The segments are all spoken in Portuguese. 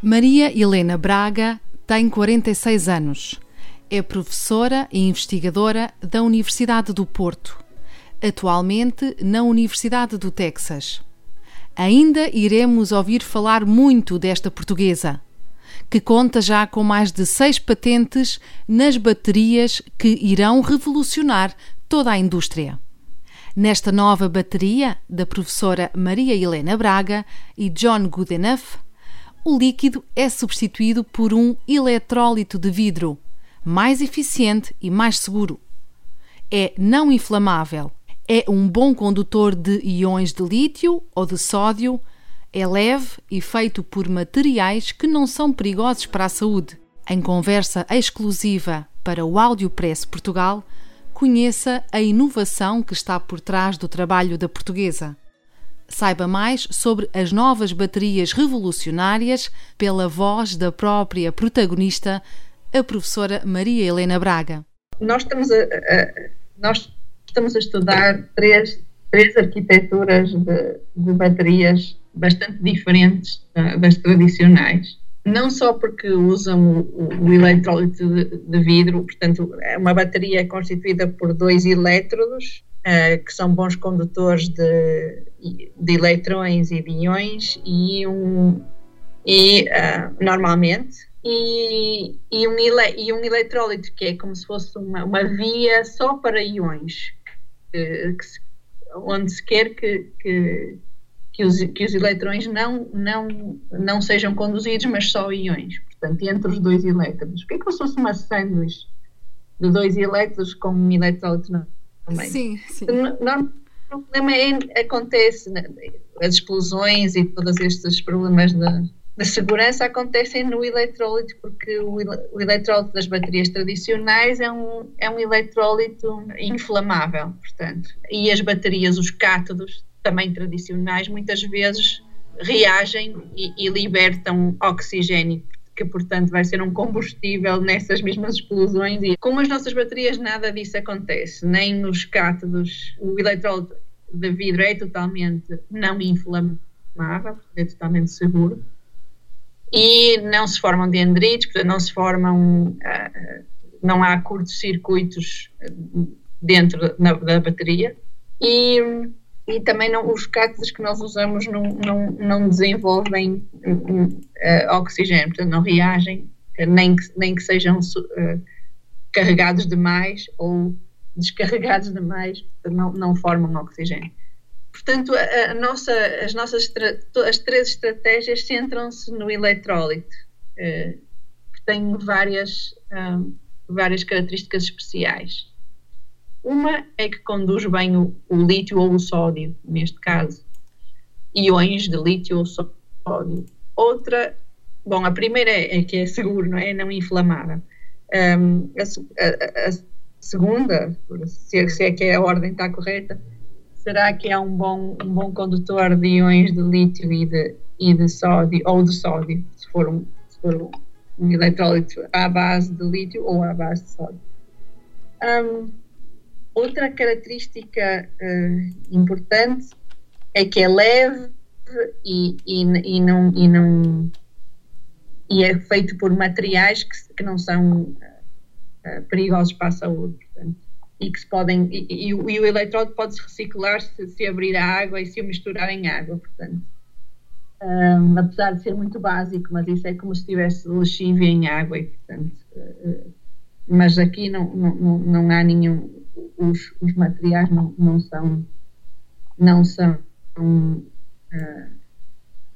Maria Helena Braga tem 46 anos. É professora e investigadora da Universidade do Porto, atualmente na Universidade do Texas. Ainda iremos ouvir falar muito desta portuguesa, que conta já com mais de seis patentes nas baterias que irão revolucionar toda a indústria. Nesta nova bateria, da professora Maria Helena Braga e John Goodenough, o líquido é substituído por um eletrólito de vidro, mais eficiente e mais seguro. É não inflamável, é um bom condutor de íons de lítio ou de sódio, é leve e feito por materiais que não são perigosos para a saúde. Em conversa exclusiva para o Audiopress Portugal, conheça a inovação que está por trás do trabalho da portuguesa. Saiba mais sobre as novas baterias revolucionárias pela voz da própria protagonista, a professora Maria Helena Braga. Nós estamos a, a nós estamos a estudar três, três arquiteturas de, de baterias bastante diferentes uh, das tradicionais. Não só porque usam o, o eletrólito de, de vidro, portanto, é uma bateria constituída por dois elétrodos uh, que são bons condutores de, de eletrões e de íons e, um, e uh, normalmente e, e, um ele, e um eletrólito que é como se fosse uma, uma via só para íons que, que se, onde se quer que, que, que, os, que os eletrões não, não, não sejam conduzidos, mas só íons, portanto, entre os dois elétrons. O que é que se fosse uma sanduíche de dois elétrons com um eletrólito também. Sim, sim. o problema é, acontece, né, as explosões e todos estes problemas de, de segurança acontecem no eletrólito, porque o, o eletrólito das baterias tradicionais é um, é um eletrólito inflamável, portanto. E as baterias, os cátodos, também tradicionais, muitas vezes reagem e, e libertam oxigênio que portanto vai ser um combustível nessas mesmas explosões e com as nossas baterias nada disso acontece, nem nos cátodos, o eletrólito de vidro é totalmente não inflamável, é totalmente seguro. E não se formam dendritos, portanto não se formam, uh, não há curtos-circuitos dentro da bateria. E e também não, os cátodos que nós usamos não, não, não desenvolvem uh, oxigênio, portanto não reagem, nem que, nem que sejam uh, carregados demais ou descarregados demais, não, não formam oxigênio. Portanto, a, a nossa, as nossas as três estratégias centram-se no eletrólito, uh, que tem várias, várias características especiais. Uma é que conduz bem o, o lítio ou o sódio, neste caso, iões de lítio ou sódio. Outra, bom, a primeira é, é que é seguro, não é? é não inflamável. Um, a, a, a, segunda, se é, se é que a ordem está correta, será que é um bom, um bom condutor de íons de lítio e de, e de sódio, ou de sódio, se for um, se for um eletrólito à base de lítio ou à base de sódio. Um, Outra característica uh, importante é que é leve e, e, e, não, e, não, e é feito por materiais que, que não são uh, perigosos para a saúde. Portanto, e que se podem e, e, e o eletródo pode se reciclar se, se, abrir a água e se o misturar em água, portanto. Um, apesar de ser muito básico, mas isso é como se tivesse lexívia em água e, portanto, uh, mas aqui não, não, não há nenhum os, os materiais não, não são não são uh,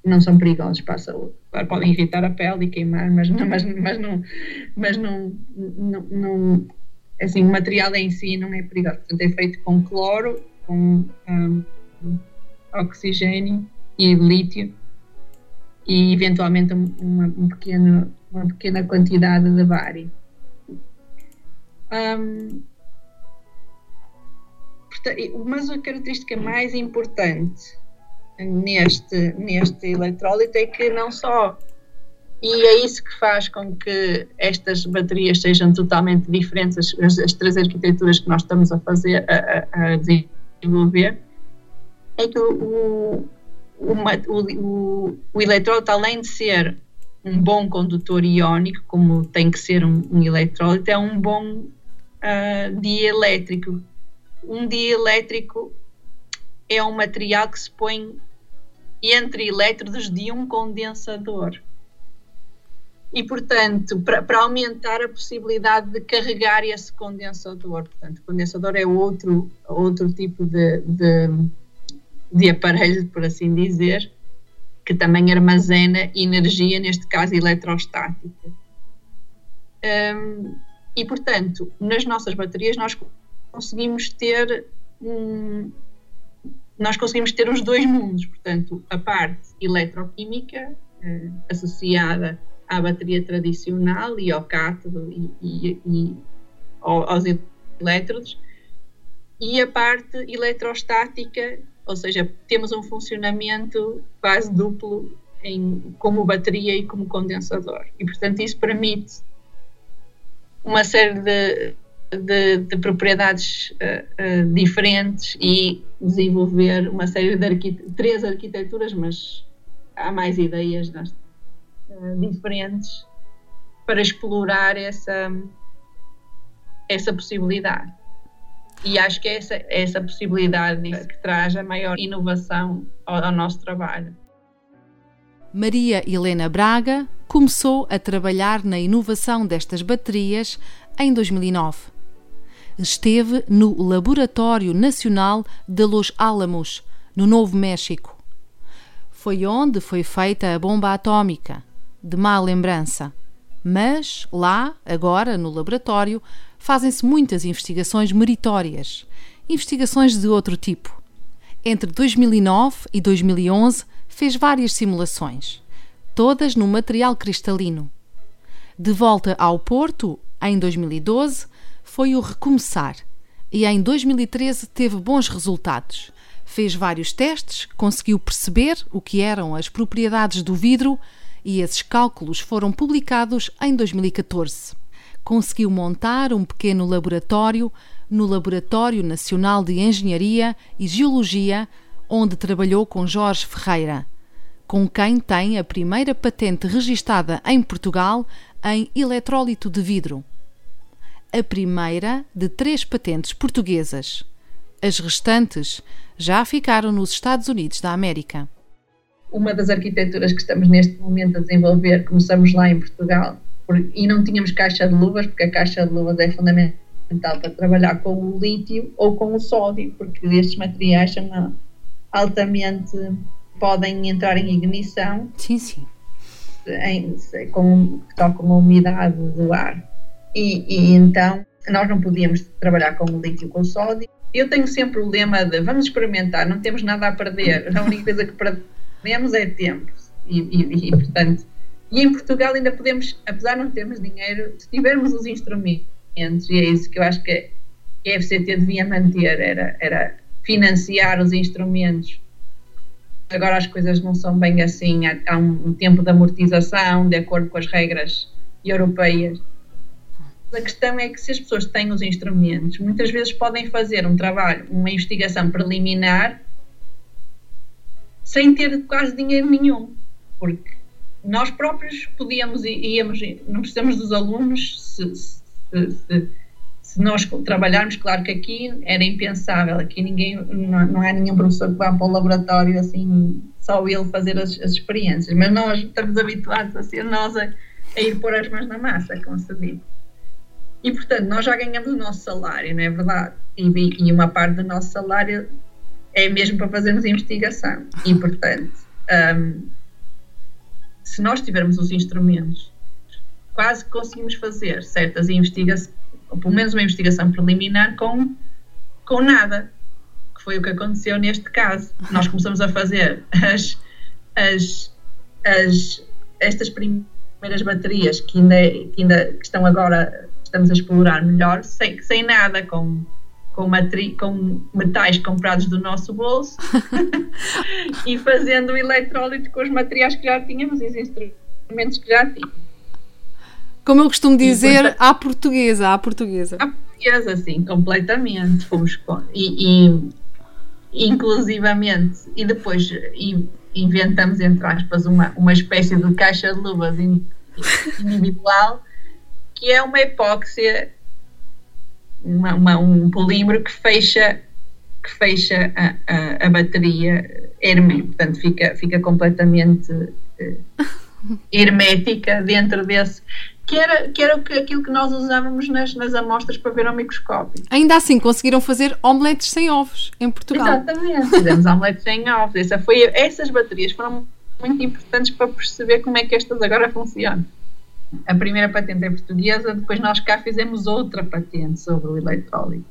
não são perigosos para a saúde. Claro, podem irritar a pele e queimar, mas não, mas, mas não, mas não, não, não assim, o material em si não é perigoso. Portanto, é feito com cloro, com um, oxigênio e lítio e eventualmente uma, um pequeno, uma pequena quantidade de bário. Um, mas a característica mais importante neste, neste eletrólito é que não só e é isso que faz com que estas baterias sejam totalmente diferentes, as, as três arquiteturas que nós estamos a fazer, a, a desenvolver, é que o, uma, o, o, eletrólito, além de ser um bom condutor iónico, como tem que ser um, um eletrólito, é um bom uh, dielétrico. Um dielétrico é um material que se põe entre elétrodos de um condensador e, portanto, para, aumentar a possibilidade de carregar esse condensador. Portanto, o condensador é outro, outro tipo de, de, de aparelho, por assim dizer, que também armazena energia, neste caso eletrostática. Um, e, portanto, nas nossas baterias nós conseguimos ter um, nós conseguimos ter os dois mundos, portanto, a parte eletroquímica uh, associada à bateria tradicional e ao cátodo e, e, e aos elétrodos, e a parte eletrostática, ou seja, temos um funcionamento quase duplo em, como bateria e como condensador. E, portanto, isso permite uma série de, de, de propriedades uh, uh, diferentes e desenvolver uma série de arquite três arquiteturas, mas há mais ideias nesta eh, diferentes para explorar essa, essa possibilidade. E acho que é essa, é essa possibilidade que traz a maior inovação ao, ao nosso trabalho. Maria Helena Braga começou a trabalhar na inovação destas baterias em 2009. Esteve no Laboratório Nacional de Los Álamos, no Novo México. Foi onde foi feita a bomba atômica de má lembrança. Mas lá, agora, no laboratório, fazem-se muitas investigações meritórias, investigações de outro tipo. Entre 2009 e 2011 fez várias simulações, todas no material cristalino. De volta ao Porto, em 2012, foi o recomeçar e em 2013 teve bons resultados. Fez vários testes, conseguiu perceber o que eram as propriedades do vidro e esses cálculos foram publicados em 2014. Conseguiu montar um pequeno laboratório no Laboratório Nacional de Engenharia e Geologia, onde trabalhou com Jorge Ferreira, com quem tem a primeira patente registada em Portugal em eletrólito de vidro. A primeira de três patentes portuguesas. As restantes já ficaram nos Estados Unidos da América uma das arquiteturas que estamos neste momento a desenvolver, começamos lá em Portugal, por, e não tínhamos caixa de luvas, porque a caixa de luvas é fundamental para trabalhar com o lítio ou com o sódio, porque estes materiais são altamente podem entrar em ignição. Sim, sim. Em, com, com a umidade do ar. E, e, então nós não podíamos trabalhar com o lítio com o sódio. Eu tenho sempre o lema de vamos experimentar, não temos nada a perder. A única coisa que Ganhamos é tempo. E, e, e, portanto, e em Portugal ainda podemos, apesar de não termos dinheiro, se tivermos os instrumentos, e é isso que eu acho que a FCT devia manter, era, era financiar os instrumentos. Agora as coisas não são bem assim, há, há um tempo de amortização, de acordo com as regras europeias. A questão é que se as pessoas têm os instrumentos, muitas vezes podem fazer um trabalho, uma investigação preliminar sem ter quase dinheiro nenhum, porque nós próprios podíamos e íamos, não precisamos dos alunos se, se, se, se, nós trabalharmos, claro que aqui era impensável, aqui ninguém, não, não há nenhum professor que vá para o laboratório assim, só ele fazer as, as experiências, mas nós estamos habituados a ser nós a, a ir pôr as mãos na massa, como se diz. E portanto, nós já ganhamos o nosso salário, não é verdade? E, e uma parte do nosso salário é mesmo para fazermos investigação. E, portanto, um, se nós tivermos os instrumentos, quase conseguimos fazer certas investigações, ou pelo menos uma investigação preliminar, com, com nada. Que foi o que aconteceu neste caso. Nós começamos a fazer as, as, as, estas primeiras baterias que ainda, que ainda estão agora, estamos a explorar melhor, sem, sem nada, com, com, matri, com metais comprados do nosso bolso e fazendo o eletrólito com os materiais que já tínhamos e os instrumentos que já tínhamos. Como eu costumo dizer, à portuguesa, à portuguesa. À portuguesa, sim, completamente. Fomos e, e inclusivamente, e depois e, inventamos, entre aspas, uma, uma espécie de caixa de luvas individual, que é uma epóxia, uma, uma, um polímero que fecha, que fecha a, a, a bateria hermética, portanto fica, fica completamente uh, hermética dentro desse que era, que era aquilo que nós usávamos nas, nas amostras para ver ao microscópio. Ainda assim, conseguiram fazer omeletes sem ovos em Portugal. Exatamente, fizemos omeletes sem ovos. Essa foi, essas baterias foram muito importantes para perceber como é que estas agora funcionam. A primeira patente é portuguesa, depois nós cá fizemos outra patente sobre o eletrólito.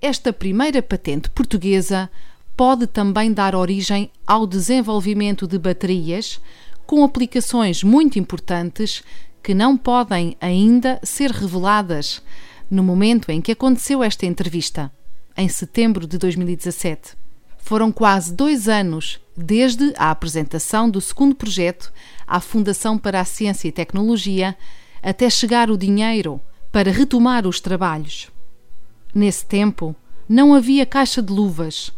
Esta primeira patente portuguesa pode também dar origem ao desenvolvimento de baterias com aplicações muito importantes que não podem ainda ser reveladas no momento em que aconteceu esta entrevista, em setembro de 2017. Foram quase dois anos desde a apresentação do segundo projeto à Fundação para a Ciência e Tecnologia até chegar o dinheiro para retomar os trabalhos. Nesse tempo, não havia caixa de luvas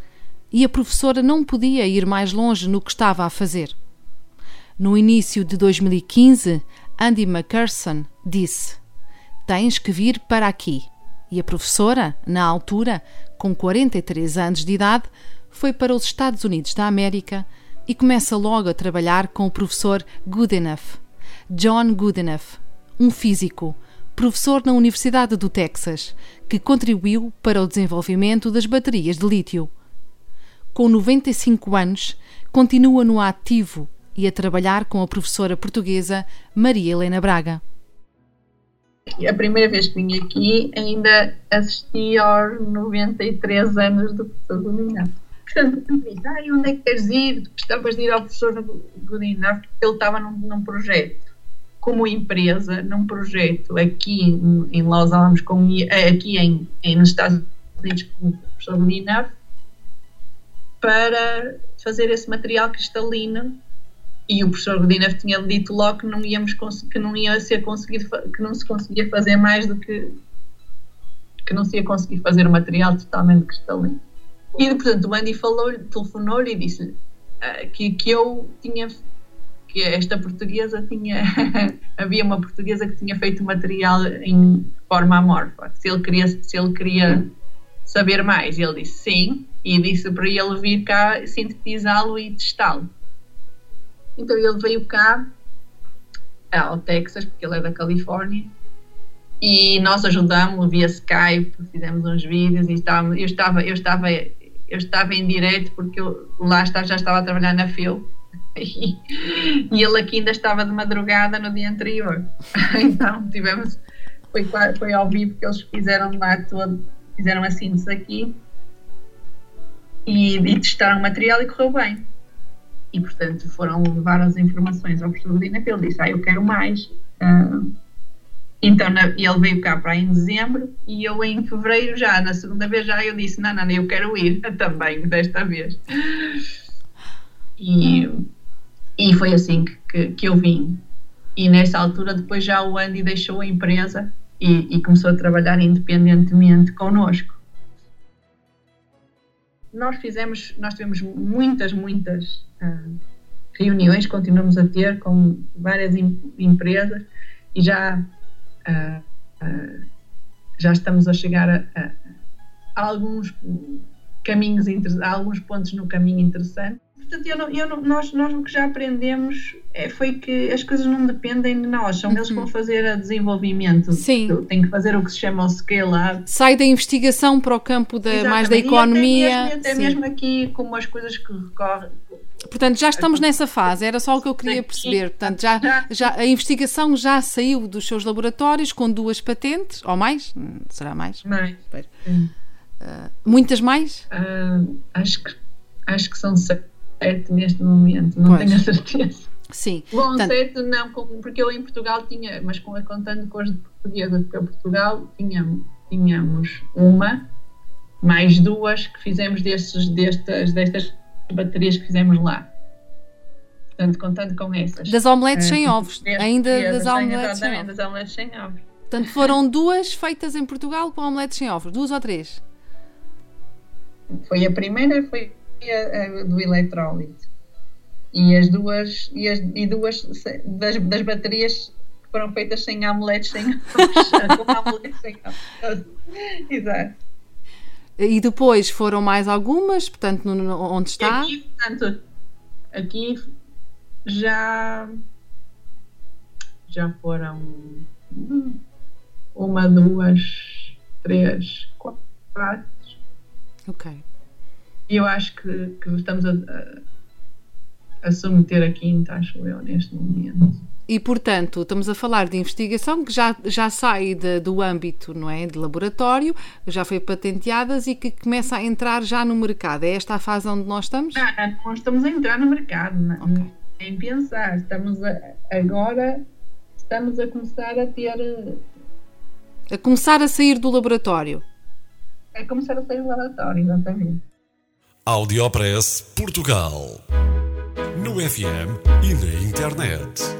e a professora não podia ir mais longe no que estava a fazer. No início de 2015, Andy McPherson disse: Tens que vir para aqui. E a professora, na altura, com 43 anos de idade, foi para os Estados Unidos da América e começa logo a trabalhar com o professor Goodenough, John Goodenough, um físico, professor na Universidade do Texas, que contribuiu para o desenvolvimento das baterias de lítio. Com 95 anos, continua no ativo e a trabalhar com a professora portuguesa Maria Helena Braga. A primeira vez que vim aqui ainda assisti aos 93 anos do professor Godinho. Portanto, ah, onde é que queres ir? Tu de ir ao professor Godinho, porque ele estava num, num, projeto, como empresa, num projeto aqui em Los Alamos, com, aqui em, em, nos Estados Unidos com o professor Godinho, para fazer esse material cristalino. E o professor Godinov tinha dito logo que não íamos que não ia ser conseguido que não se conseguia fazer mais do que que não se ia conseguir fazer o material totalmente cristalino e portanto o Andy falou telefonou-lhe e disse uh, que, que eu tinha que esta portuguesa tinha havia uma portuguesa que tinha feito material em forma amorfa. Se ele queria se ele queria saber mais ele disse sim e disse para ele vir cá sintetizá-lo e testá-lo. Então ele veio cá ao Texas, porque ele é da Califórnia, e nós ajudamos via Skype, fizemos uns vídeos e estava, eu estava eu estava eu estava em direto porque eu lá está, já estava a trabalhar na FIL e, ele aqui ainda estava de madrugada no dia anterior. Então tivemos foi, foi ao vivo que eles fizeram lá todo fizeram a síntese aqui. E, e testaram o material e correu bem. E, portanto, foram levar as informações ao professor Godina, que ele disse, ah, eu quero mais. Uh, então, na, ele veio cá para em dezembro e eu em fevereiro já, na segunda vez já, eu disse, não, não, eu quero ir também, desta vez. E, e foi assim que, que, que eu vim. E nessa altura, depois já o Andy deixou a empresa e, e começou a trabalhar independentemente connosco nós fizemos, nós tivemos muitas, muitas uh, reuniões, continuamos a ter com várias em, empresas e já, uh, uh, já estamos a chegar a, a, a alguns caminhos, a alguns pontos no caminho interessante portanto, eu não, eu não, nós, nós o que já aprendemos é, foi que as coisas não dependem de nós, são eles que vão uhum. fazer o desenvolvimento. Sim. Tem que fazer o que se chama o scale-up. Sai da investigação para o campo da, mais da economia. E até, mesmo, até mesmo aqui, como as coisas que recorrem. Portanto, já estamos nessa fase, era só o que eu queria perceber. Portanto, já, já, a investigação já saiu dos seus laboratórios com duas patentes, ou mais? Hum, será mais? Mais. Uh, muitas mais? Uh, acho, que, acho que são sete neste momento, não Pois. tenho a certeza. Sim. Bom, Portanto, sete não, porque eu em Portugal tinha, mas com, contando com as de portuguesas, porque em Portugal tínhamos, tínhamos uma, mais duas que fizemos destes, destas, destas baterias que fizemos lá. Portanto, contando com essas. das omeletes sem Eh, ovos. Ainda das omeletes sem ovos. das omeletes sem ovos. Portanto, foram duas feitas em Portugal com omeletes sem ovos. Duas ou três? Foi a primeira, foi a, a do eletrólito. E as duas, e, as, e duas das, das baterias foram feitas sem omeletes sem ovos. com omeletes sem ovos. Exato. E depois foram mais algumas, portanto, no- no- onde E está. aqui, portanto, aqui já, já foram uma, duas, três, quatro. Ok. E eu acho que, que estamos a, a, a submeter a quinta, acho eu, neste momento. E, portanto, estamos a falar de investigação que já, já sai de- do âmbito não é, de laboratório, já foi patenteadas e que começa a entrar já no mercado. É esta a fase onde nós estamos? Não, não, não estamos a entrar no mercado, não, Ok. nem pensar. Estamos a, agora estamos a começar a ter A começar a sair do laboratório. a começar a sair do laboratório, exatamente. Audiopress Portugal. No FM e na internet.